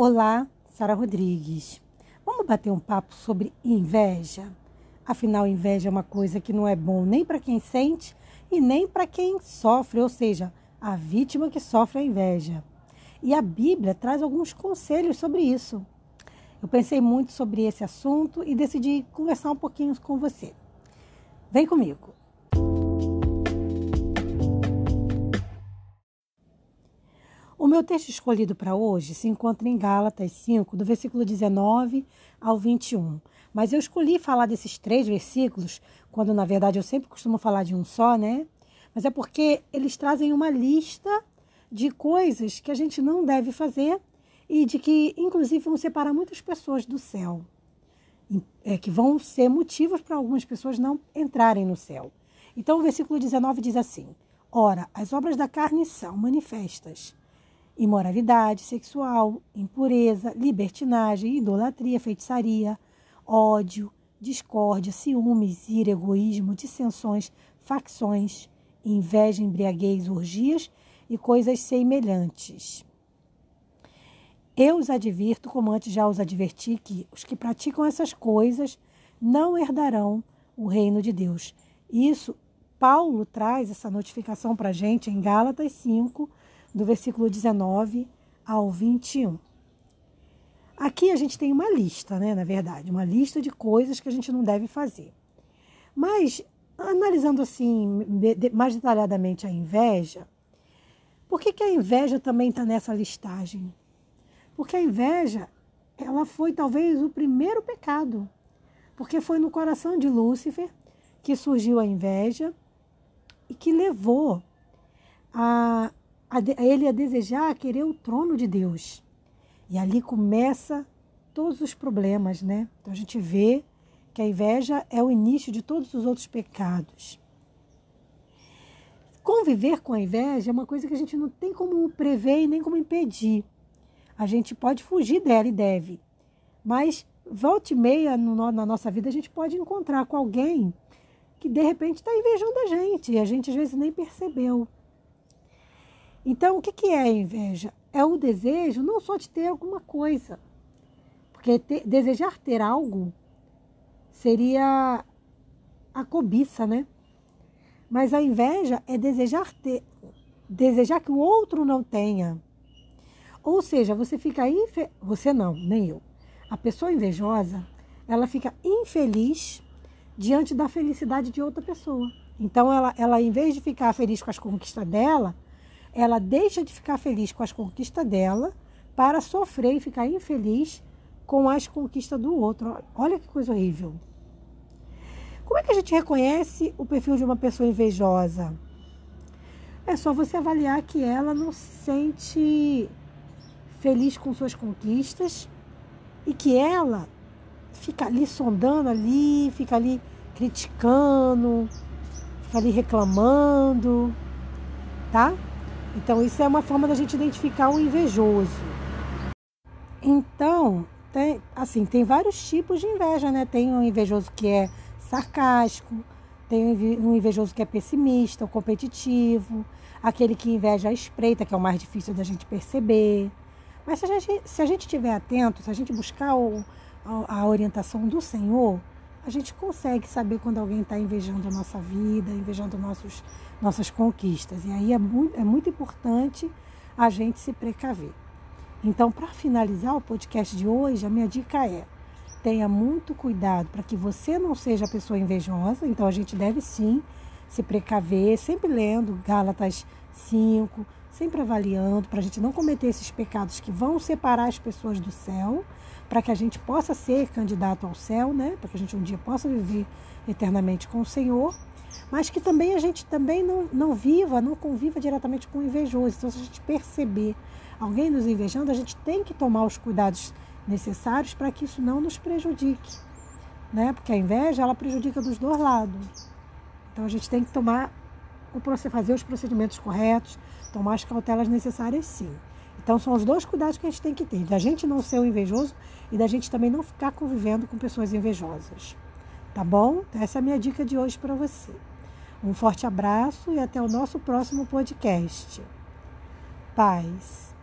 Olá, Sara Rodrigues. Vamos bater um papo sobre inveja? Afinal, inveja é uma coisa que não é bom nem para quem sente e nem para quem sofre, ou seja, a vítima que sofre a inveja. E a Bíblia traz alguns conselhos sobre isso. Eu pensei muito sobre esse assunto e decidi conversar um pouquinho com você. Vem comigo. O meu texto escolhido para hoje se encontra em Gálatas 5, do versículo 19 ao 21. Mas eu escolhi falar desses três versículos, quando na verdade eu sempre costumo falar de um só, né? Mas é porque eles trazem uma lista de coisas que a gente não deve fazer e de que, inclusive, vão separar muitas pessoas do céu. É, que vão ser motivos para algumas pessoas não entrarem no céu. Então, o versículo 19 diz assim: Ora, as obras da carne são manifestas imoralidade sexual, impureza, libertinagem, idolatria, feitiçaria, ódio, discórdia, ciúmes, ira, egoísmo, dissensões, facções, inveja, embriaguez, orgias e coisas semelhantes. Eu os advirto, como antes já os adverti, que os que praticam essas coisas não herdarão o reino de Deus. Isso, Paulo traz essa notificação para a gente em Gálatas 5, do versículo 19 ao 21. Aqui a gente tem uma lista, né, na verdade, uma lista de coisas que a gente não deve fazer. Mas, analisando assim mais detalhadamente a inveja, por que, que a inveja também está nessa listagem? Porque a inveja, ela foi talvez o primeiro pecado. Porque foi no coração de Lúcifer que surgiu a inveja e que levou a, a, ele a desejar, a querer o trono de Deus. E ali começa todos os problemas, né? Então a gente vê que a inveja é o início de todos os outros pecados. Conviver com a inveja é uma coisa que a gente não tem como prever e nem como impedir. A gente pode fugir dela e deve. Mas volta e meia no, na nossa vida a gente pode encontrar com alguém que de repente está invejando a gente e a gente às vezes nem percebeu. Então, o que, que é a inveja? É o desejo não só de ter alguma coisa, porque desejar ter algo seria a cobiça, né? Mas a inveja é desejar ter, desejar que o outro não tenha. Ou seja, você fica infe... você não, nem eu. A pessoa invejosa, ela fica infeliz diante da felicidade de outra pessoa. Então ela, ela em vez de ficar feliz com as conquistas dela, ela deixa de ficar feliz com as conquistas dela para sofrer e ficar infeliz com as conquistas do outro. Olha que coisa horrível. Como é que a gente reconhece o perfil de uma pessoa invejosa? É só você avaliar que ela não se sente feliz com suas conquistas e que ela fica ali sondando ali, fica ali criticando, fica ali reclamando, tá? Então, isso é uma forma da gente identificar o invejoso. Então, tem, assim, tem vários tipos de inveja, né? Tem um invejoso que é sarcástico, tem um invejoso que é pessimista, ou competitivo, aquele que inveja a espreita, que é o mais difícil da gente perceber. Mas se a gente, se a gente estiver atento, se a gente buscar o, a, a orientação do Senhor, a gente consegue saber quando alguém está invejando a nossa vida, invejando nossos, nossas conquistas. E aí é muito, é muito importante a gente se precaver. Então, para finalizar o podcast de hoje, a minha dica é: tenha muito cuidado para que você não seja a pessoa invejosa. Então, a gente deve sim se precaver, sempre lendo Gálatas 5, sempre avaliando, para a gente não cometer esses pecados que vão separar as pessoas do céu para que a gente possa ser candidato ao céu, né? Para que a gente um dia possa viver eternamente com o Senhor, mas que também a gente também não, não viva, não conviva diretamente com o invejoso. Então, se a gente perceber alguém nos invejando, a gente tem que tomar os cuidados necessários para que isso não nos prejudique, né? Porque a inveja ela prejudica dos dois lados. Então a gente tem que tomar fazer os procedimentos corretos, tomar as cautelas necessárias, sim. Então são os dois cuidados que a gente tem que ter, da gente não ser o invejoso e da gente também não ficar convivendo com pessoas invejosas. Tá bom? Então, essa é a minha dica de hoje para você. Um forte abraço e até o nosso próximo podcast. Paz.